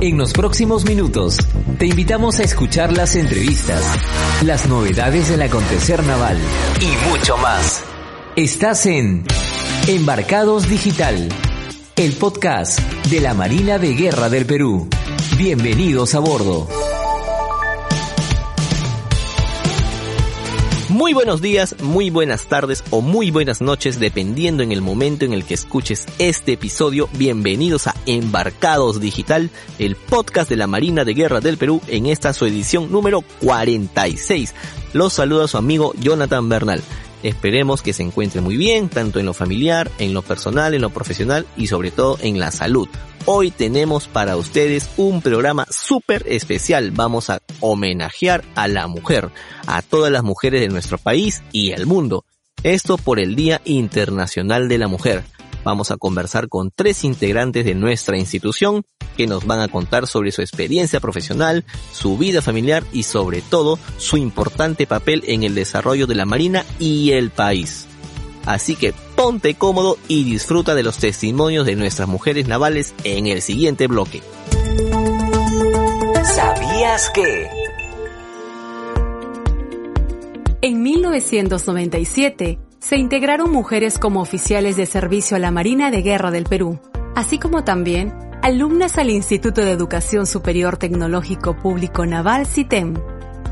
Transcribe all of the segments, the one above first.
En los próximos minutos, te invitamos a escuchar las entrevistas, las novedades del acontecer naval y mucho más. Estás en Embarcados Digital, el podcast de la Marina de Guerra del Perú. Bienvenidos a bordo. Muy buenos días, muy buenas tardes o muy buenas noches, dependiendo en el momento en el que escuches este episodio. Bienvenidos a Embarcados Digital, el podcast de la Marina de Guerra del Perú en esta su edición número 46. Los saluda su amigo Jonathan Bernal. Esperemos que se encuentre muy bien, tanto en lo familiar, en lo personal, en lo profesional y sobre todo en la salud. Hoy tenemos para ustedes un programa súper especial. Vamos a homenajear a la mujer, a todas las mujeres de nuestro país y el mundo. Esto por el Día Internacional de la Mujer. Vamos a conversar con tres integrantes de nuestra institución que nos van a contar sobre su experiencia profesional, su vida familiar y sobre todo su importante papel en el desarrollo de la Marina y el país. Así que ponte cómodo y disfruta de los testimonios de nuestras mujeres navales en el siguiente bloque. ¿Sabías que? En 1997 se integraron mujeres como oficiales de servicio a la Marina de Guerra del Perú, así como también alumnas al Instituto de Educación Superior Tecnológico Público Naval CITEM.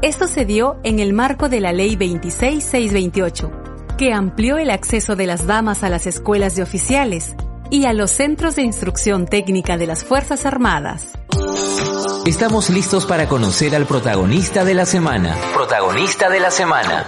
Esto se dio en el marco de la Ley 26628, que amplió el acceso de las damas a las escuelas de oficiales y a los centros de instrucción técnica de las Fuerzas Armadas. Estamos listos para conocer al protagonista de la semana. Protagonista de la semana.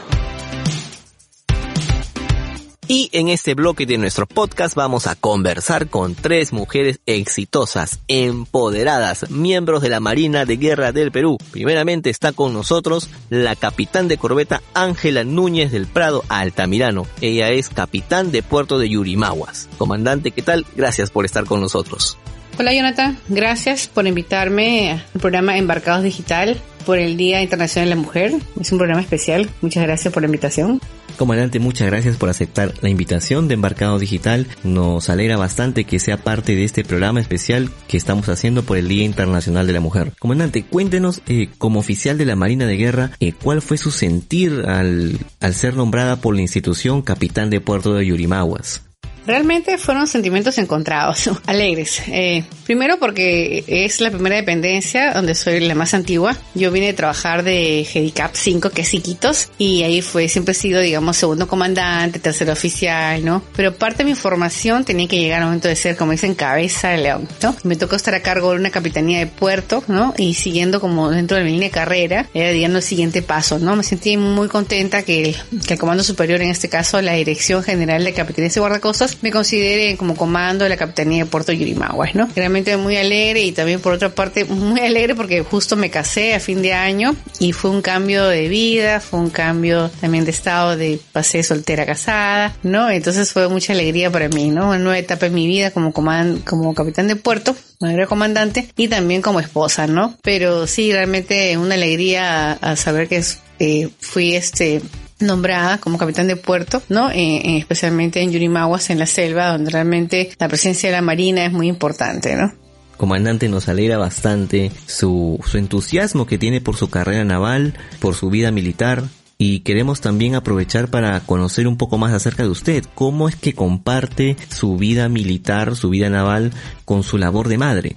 Y en este bloque de nuestro podcast vamos a conversar con tres mujeres exitosas, empoderadas, miembros de la Marina de Guerra del Perú. Primeramente está con nosotros la capitán de corbeta Ángela Núñez del Prado Altamirano. Ella es capitán de puerto de Yurimaguas. Comandante, ¿qué tal? Gracias por estar con nosotros. Hola Jonathan, gracias por invitarme al programa Embarcados Digital por el Día Internacional de la Mujer. Es un programa especial. Muchas gracias por la invitación. Comandante, muchas gracias por aceptar la invitación de Embarcado Digital. Nos alegra bastante que sea parte de este programa especial que estamos haciendo por el Día Internacional de la Mujer. Comandante, cuéntenos, eh, como oficial de la Marina de Guerra, eh, cuál fue su sentir al, al ser nombrada por la institución capitán de puerto de Yurimaguas. Realmente fueron sentimientos encontrados, alegres. Eh, primero porque es la primera dependencia donde soy la más antigua. Yo vine a trabajar de GEDICAP 5, que es Iquitos, y ahí fue, siempre he sido, digamos, segundo comandante, tercer oficial, ¿no? Pero parte de mi formación tenía que llegar al momento de ser, como dicen, cabeza de león, ¿no? Me tocó estar a cargo de una capitanía de puerto, ¿no? Y siguiendo como dentro de mi línea de carrera, era, digamos, el siguiente paso, ¿no? Me sentí muy contenta que el, que el comando superior, en este caso, la Dirección General de Capitanías y Guardacostas, me considere como comando de la Capitanía de Puerto Yurimaguas, ¿no? Realmente muy alegre y también por otra parte muy alegre porque justo me casé a fin de año y fue un cambio de vida, fue un cambio también de estado de pasé soltera casada, ¿no? Entonces fue mucha alegría para mí, ¿no? Una nueva etapa en mi vida como, como capitán de puerto, era comandante y también como esposa, ¿no? Pero sí, realmente una alegría a, saber que eh, fui este nombrada como capitán de puerto, ¿no? Eh, especialmente en Yurimaguas, en la selva, donde realmente la presencia de la marina es muy importante, ¿no? Comandante, nos alegra bastante su, su entusiasmo que tiene por su carrera naval, por su vida militar, y queremos también aprovechar para conocer un poco más acerca de usted. ¿Cómo es que comparte su vida militar, su vida naval con su labor de madre?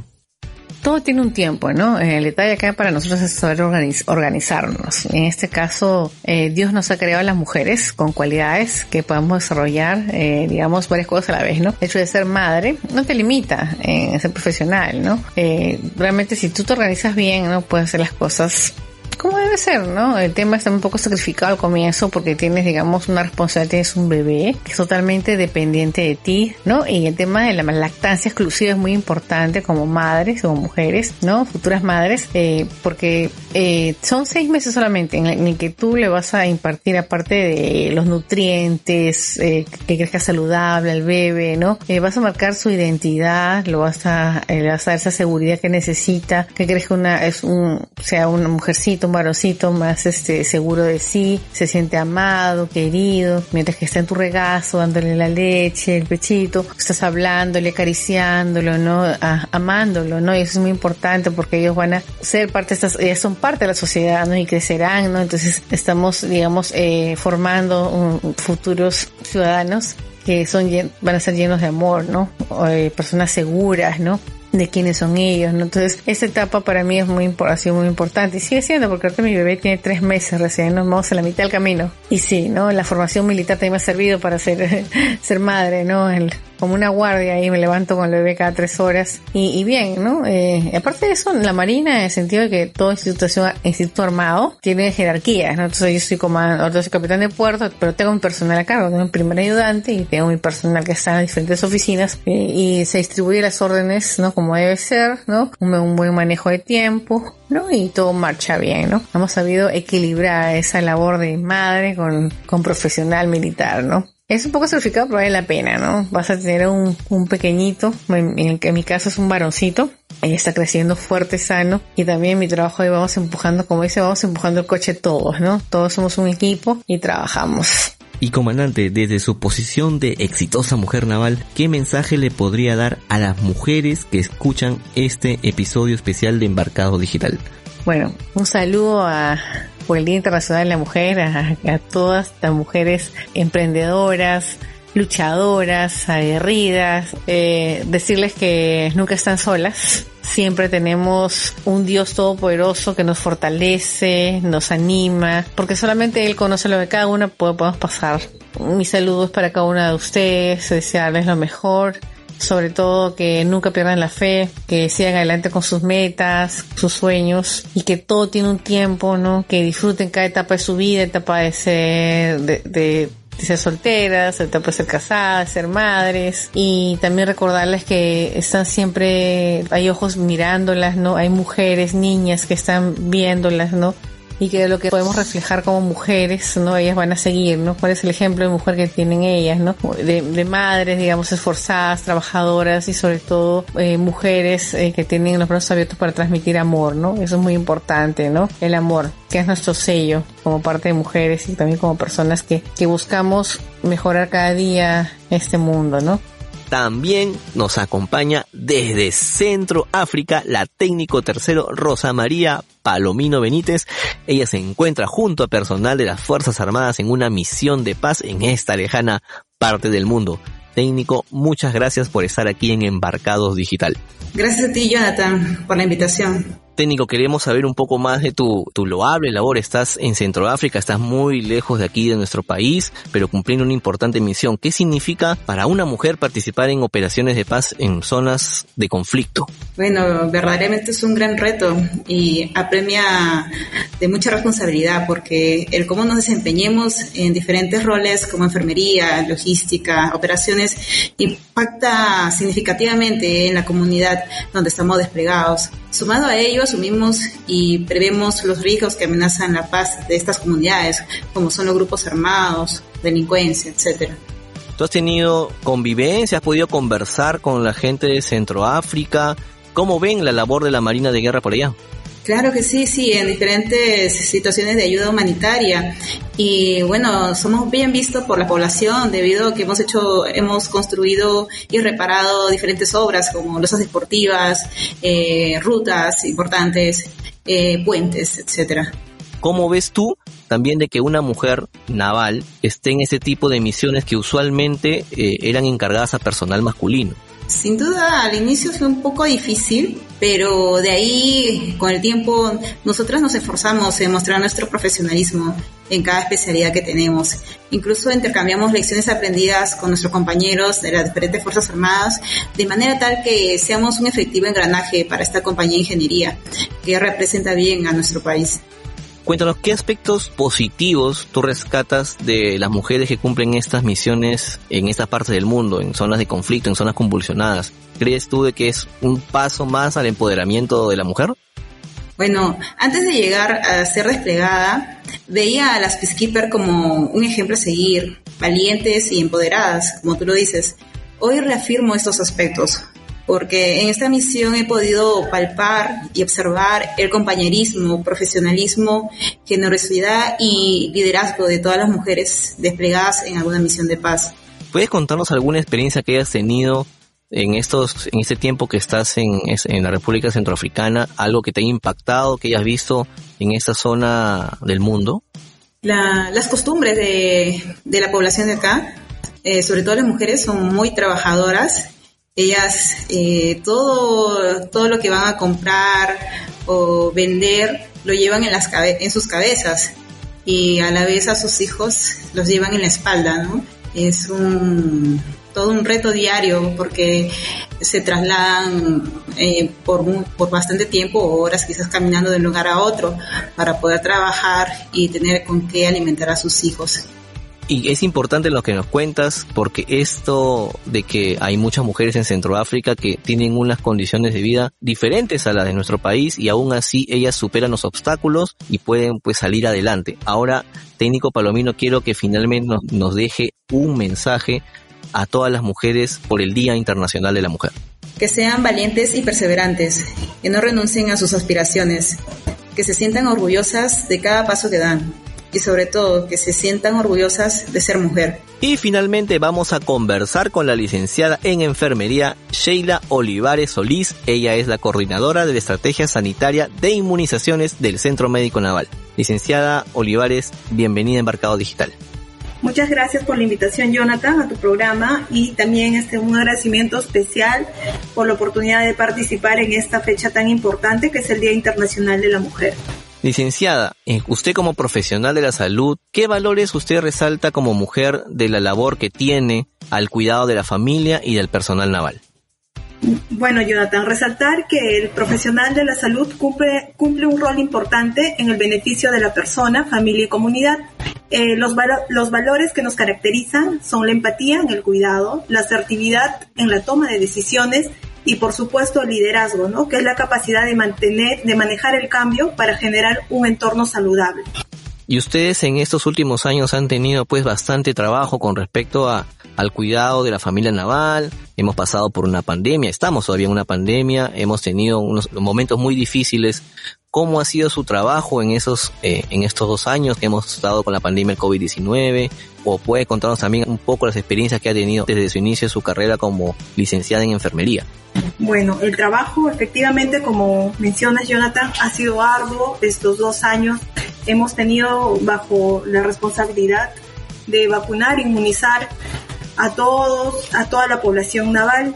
Todo tiene un tiempo, ¿no? Eh, el detalle acá para nosotros es saber organizarnos. En este caso, eh, Dios nos ha creado a las mujeres con cualidades que podemos desarrollar, eh, digamos, varias cosas a la vez, ¿no? El hecho de ser madre no te limita en ser profesional, ¿no? realmente si tú te organizas bien, ¿no? Puedes hacer las cosas como debe ser, ¿no? El tema está un poco sacrificado al comienzo porque tienes, digamos, una responsabilidad, tienes un bebé que es totalmente dependiente de ti, ¿no? Y el tema de la lactancia exclusiva es muy importante como madres o mujeres, ¿no? Futuras madres, eh, porque eh, son seis meses solamente en el que tú le vas a impartir, aparte de los nutrientes, eh, que crezca saludable al bebé, ¿no? vas a marcar su identidad, lo vas a, le vas a dar esa seguridad que necesita, que crezca una, es un, sea una mujercita un más este seguro de sí, se siente amado, querido, mientras que está en tu regazo, dándole la leche, el pechito, estás hablándole, acariciándolo, ¿no? amándolo, ¿no? Y eso es muy importante porque ellos van a ser parte de estas, ellas son parte de la sociedad, ¿no? Y crecerán, ¿no? Entonces estamos, digamos, eh, formando futuros ciudadanos que son van a ser llenos de amor, ¿no? Eh, personas seguras, ¿no? De quiénes son ellos, ¿no? Entonces, esa etapa para mí es muy, ha sido muy importante y sigue siendo porque ahorita mi bebé tiene tres meses recién, nos vamos a la mitad del camino. Y sí, ¿no? La formación militar también me ha servido para ser, ser madre, ¿no? El, como una guardia y me levanto con el bebé cada tres horas y, bien, ¿no? Eh, aparte de eso, la Marina, en el sentido de que todo institución, instituto armado tiene jerarquías, ¿no? Entonces yo soy comando, soy capitán de puerto, pero tengo un personal a cargo, tengo un primer ayudante y tengo mi personal que está en diferentes oficinas eh, y se distribuye las órdenes, ¿no? Como debe ser, ¿no? Un, un buen manejo de tiempo, ¿no? Y todo marcha bien, ¿no? Hemos sabido equilibrar esa labor de madre con, con profesional militar, ¿no? Es un poco sacrificado, pero vale la pena, ¿no? Vas a tener un, un pequeñito, en, en, mi caso es un varoncito, ella está creciendo fuerte, sano, y también mi trabajo ahí vamos empujando, como dice, vamos empujando el coche todos, ¿no? Todos somos un equipo y trabajamos. Y comandante, desde su posición de exitosa mujer naval, ¿qué mensaje le podría dar a las mujeres que escuchan este episodio especial de Embarcado Digital? Bueno, un saludo a, por el Día Internacional de la Mujer, a, todas las mujeres emprendedoras, luchadoras, aguerridas, eh, decirles que nunca están solas. Siempre tenemos un Dios todopoderoso que nos fortalece, nos anima, porque solamente Él conoce lo que cada una podemos pasar. Mis saludos para cada una de ustedes, desearles lo mejor sobre todo que nunca pierdan la fe, que sigan adelante con sus metas, sus sueños y que todo tiene un tiempo, ¿no? Que disfruten cada etapa de su vida, etapa de ser, de, ser solteras, etapa de ser casadas, ser madres y también recordarles que están siempre, hay ojos mirándolas, ¿no? Hay mujeres, niñas que están viéndolas, ¿no? Y que lo que podemos reflejar como mujeres, ¿no? Ellas van a seguir, ¿no? ¿Cuál es el ejemplo de mujer que tienen ellas, ¿no? De, madres, digamos, esforzadas, trabajadoras y sobre todo eh, mujeres eh, que tienen los brazos abiertos para transmitir amor, ¿no? Eso es muy importante, ¿no? El amor, que es nuestro sello como parte de mujeres y también como personas que, que buscamos mejorar cada día este mundo, ¿no? También nos acompaña desde Centro África la técnico tercero Rosa María Palomino Benítez. Ella se encuentra junto a personal de las Fuerzas Armadas en una misión de paz en esta lejana parte del mundo. Técnico, muchas gracias por estar aquí en Embarcados Digital. Gracias a ti, Jonathan, por la invitación técnico, queremos saber un poco más de tu, tu loable labor. Estás en Centroáfrica, estás muy lejos de aquí, de nuestro país, pero cumpliendo una importante misión. ¿Qué significa para una mujer participar en operaciones de paz en zonas de conflicto? Bueno, verdaderamente es un gran reto y apremia de mucha responsabilidad porque el cómo nos desempeñemos en diferentes roles como enfermería, logística, operaciones, impacta significativamente en la comunidad donde estamos desplegados. Sumado a ello, asumimos y prevemos los riesgos que amenazan la paz de estas comunidades, como son los grupos armados, delincuencia, etcétera. ¿Tú has tenido convivencia, has podido conversar con la gente de Centroáfrica? ¿Cómo ven la labor de la Marina de Guerra por allá? Claro que sí, sí, en diferentes situaciones de ayuda humanitaria. Y bueno, somos bien vistos por la población debido a que hemos hecho, hemos construido y reparado diferentes obras como losas deportivas, eh, rutas importantes, eh, puentes, etcétera. ¿Cómo ves tú también de que una mujer naval esté en ese tipo de misiones que usualmente eh, eran encargadas a personal masculino? Sin duda, al inicio fue un poco difícil, pero de ahí, con el tiempo, nosotros nos esforzamos en mostrar nuestro profesionalismo en cada especialidad que tenemos. Incluso intercambiamos lecciones aprendidas con nuestros compañeros de las diferentes Fuerzas Armadas, de manera tal que seamos un efectivo engranaje para esta compañía de ingeniería, que representa bien a nuestro país. Cuéntanos, ¿qué aspectos positivos tú rescatas de las mujeres que cumplen estas misiones en estas partes del mundo, en zonas de conflicto, en zonas convulsionadas? ¿Crees tú de que es un paso más al empoderamiento de la mujer? Bueno, antes de llegar a ser desplegada, veía a las peacekeepers como un ejemplo a seguir, valientes y empoderadas, como tú lo dices. Hoy reafirmo estos aspectos. Porque en esta misión he podido palpar y observar el compañerismo, profesionalismo, generosidad y liderazgo de todas las mujeres desplegadas en alguna misión de paz. ¿Puedes contarnos alguna experiencia que hayas tenido en estos, en este tiempo que estás en, en la República Centroafricana, algo que te haya impactado, que hayas visto en esta zona del mundo? las costumbres de, de, la población de acá, eh, sobre todo las mujeres, son muy trabajadoras. Ellas eh, todo, todo lo que van a comprar o vender lo llevan en, las en sus cabezas y a la vez a sus hijos los llevan en la espalda, ¿no? Es un, todo un reto diario porque se trasladan eh, por, por bastante tiempo, horas quizás caminando de un lugar a otro, para poder trabajar y tener con qué alimentar a sus hijos. Y es importante lo que nos cuentas porque esto de que hay muchas mujeres en Centroáfrica que tienen unas condiciones de vida diferentes a las de nuestro país y aún así ellas superan los obstáculos y pueden pues salir adelante. Ahora, técnico Palomino, quiero que finalmente nos, nos deje un mensaje a todas las mujeres por el Día Internacional de la Mujer. Que sean valientes y perseverantes, que no renuncien a sus aspiraciones, que se sientan orgullosas de cada paso que dan y sobre todo que se sientan orgullosas de ser mujer. Y finalmente vamos a conversar con la licenciada en enfermería Sheila Olivares Solís. Ella es la coordinadora de la estrategia sanitaria de inmunizaciones del Centro Médico Naval. Licenciada Olivares, bienvenida a Embarcado Digital. Muchas gracias por la invitación, Jonathan, a tu programa y también este, un agradecimiento especial por la oportunidad de participar en esta fecha tan importante que es el Día Internacional de la Mujer. Licenciada, eh, usted como profesional de la salud, ¿qué valores usted resalta como mujer de la labor que tiene al cuidado de la familia y del personal naval? Bueno, Jonathan, resaltar que el profesional de la salud cumple, cumple un rol importante en el beneficio de la persona, familia y comunidad. Eh, los, los valores que nos caracterizan son la empatía en el cuidado, la asertividad en la toma de decisiones y por supuesto el liderazgo, ¿no? que es la capacidad de mantener, de manejar el cambio para generar un entorno saludable. Y ustedes en estos últimos años han tenido pues bastante trabajo con respecto a, al cuidado de la familia naval, hemos pasado por una pandemia, estamos todavía en una pandemia, hemos tenido unos momentos muy difíciles. ¿Cómo ha sido su trabajo en esos, eh, en estos dos años que hemos estado con la pandemia del COVID-19? ¿O puede contarnos también un poco las experiencias que ha tenido desde su inicio de su carrera como licenciada en enfermería? Bueno, el trabajo efectivamente, como mencionas Jonathan, ha sido arduo estos dos años. Hemos tenido bajo la responsabilidad de vacunar, inmunizar a todos, a toda la población naval.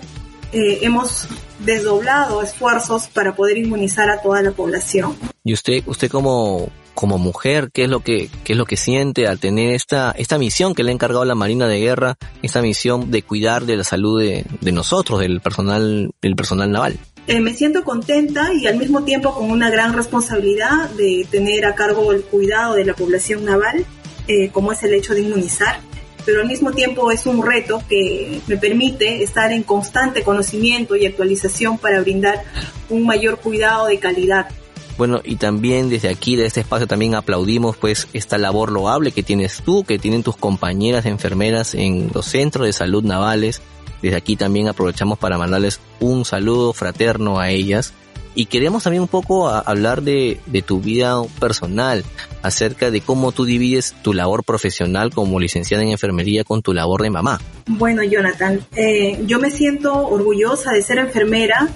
Eh, hemos desdoblado esfuerzos para poder inmunizar a toda la población. ¿Y usted, usted como, como mujer, qué es lo que, qué es lo que siente al tener esta, esta misión que le ha encargado la Marina de Guerra, esta misión de cuidar de la salud de, de nosotros, del personal, del personal naval? Eh, me siento contenta y al mismo tiempo con una gran responsabilidad de tener a cargo el cuidado de la población naval, eh, como es el hecho de inmunizar pero al mismo tiempo es un reto que me permite estar en constante conocimiento y actualización para brindar un mayor cuidado de calidad. Bueno, y también desde aquí, de este espacio, también aplaudimos pues esta labor loable que tienes tú, que tienen tus compañeras enfermeras en los centros de salud navales. Desde aquí también aprovechamos para mandarles un saludo fraterno a ellas y queremos también un poco hablar de, tu vida personal, acerca de cómo tú divides tu labor profesional como licenciada en enfermería con tu labor de mamá. Bueno, Jonathan, eh, yo me siento orgullosa de ser enfermera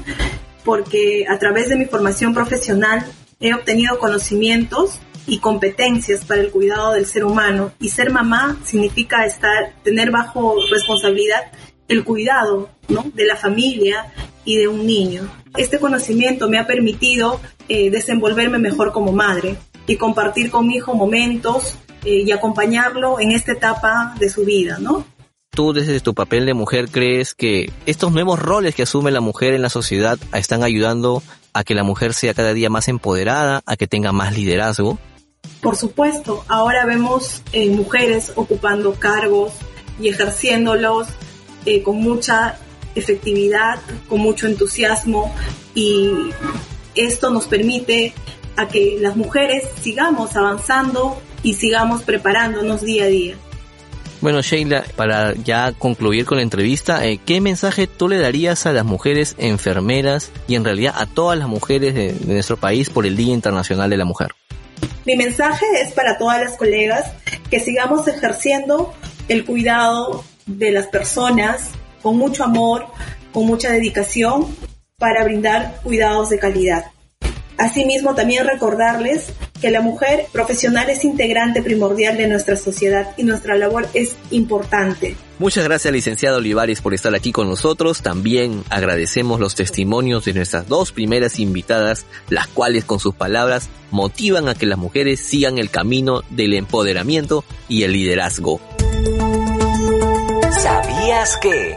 porque a través de mi formación profesional he obtenido conocimientos y competencias para el cuidado del ser humano y ser mamá significa estar tener bajo responsabilidad el cuidado de la familia y de un niño. Este conocimiento me ha permitido eh, desenvolverme mejor como madre y compartir con mi hijo momentos eh, y acompañarlo en esta etapa de su vida, ¿no? Desde tu papel de mujer crees que estos nuevos roles que asume la mujer en la sociedad están ayudando a que la mujer sea cada día más empoderada, a que tenga más liderazgo? Por supuesto, ahora vemos eh, mujeres ocupando cargos y ejerciéndolos con mucha efectividad, con mucho entusiasmo y esto nos permite a que las mujeres sigamos avanzando y sigamos preparándonos día a día. Bueno, Sheila, para ya concluir con la entrevista, eh, ¿qué mensaje tú le darías a las mujeres enfermeras y en realidad a todas las mujeres de, de nuestro país por el Día Internacional de la Mujer? Mi mensaje es para todas las colegas que sigamos ejerciendo el cuidado de las personas con mucho amor, con mucha dedicación para brindar cuidados de calidad. Asimismo, también recordarles que la mujer profesional es integrante primordial de nuestra sociedad y nuestra labor es importante. Muchas gracias, licenciado Olivares, por estar aquí con nosotros. También agradecemos los testimonios de nuestras dos primeras invitadas, las cuales con sus palabras motivan a que las mujeres sigan el camino del empoderamiento y el liderazgo. ¿Sabías que?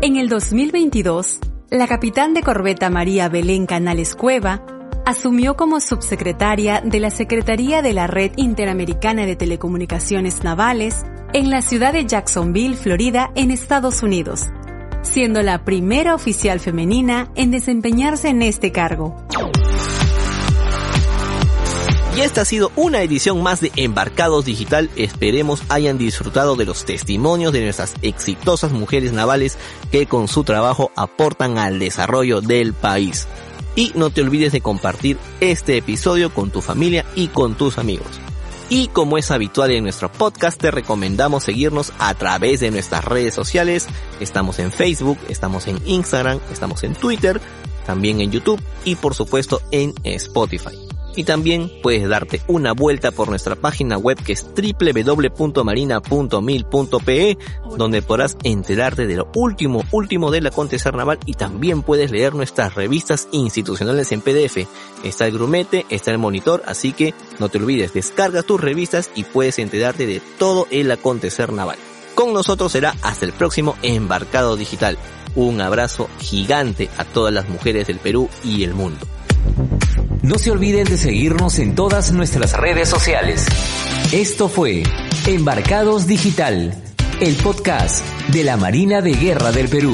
En el 2022, la capitán de corbeta María Belén Canales Cueva asumió como subsecretaria de la Secretaría de la Red Interamericana de Telecomunicaciones Navales en la ciudad de Jacksonville, Florida, en Estados Unidos, siendo la primera oficial femenina en desempeñarse en este cargo. Y esta ha sido una edición más de Embarcados Digital. Esperemos hayan disfrutado de los testimonios de nuestras exitosas mujeres navales que con su trabajo aportan al desarrollo del país. Y no te olvides de compartir este episodio con tu familia y con tus amigos. Y como es habitual en nuestro podcast, te recomendamos seguirnos a través de nuestras redes sociales. Estamos en Facebook, estamos en Instagram, estamos en Twitter, también en YouTube y por supuesto en Spotify. Y también puedes darte una vuelta por nuestra página web que es www.marina.mil.pe donde podrás enterarte de lo último, último del acontecer naval y también puedes leer nuestras revistas institucionales en PDF. Está el grumete, está el monitor, así que no te olvides, descarga tus revistas y puedes enterarte de todo el acontecer naval. Con nosotros será hasta el próximo embarcado digital. Un abrazo gigante a todas las mujeres del Perú y el mundo. No se olviden de seguirnos en todas nuestras redes sociales. Esto fue Embarcados Digital, el podcast de la Marina de Guerra del Perú.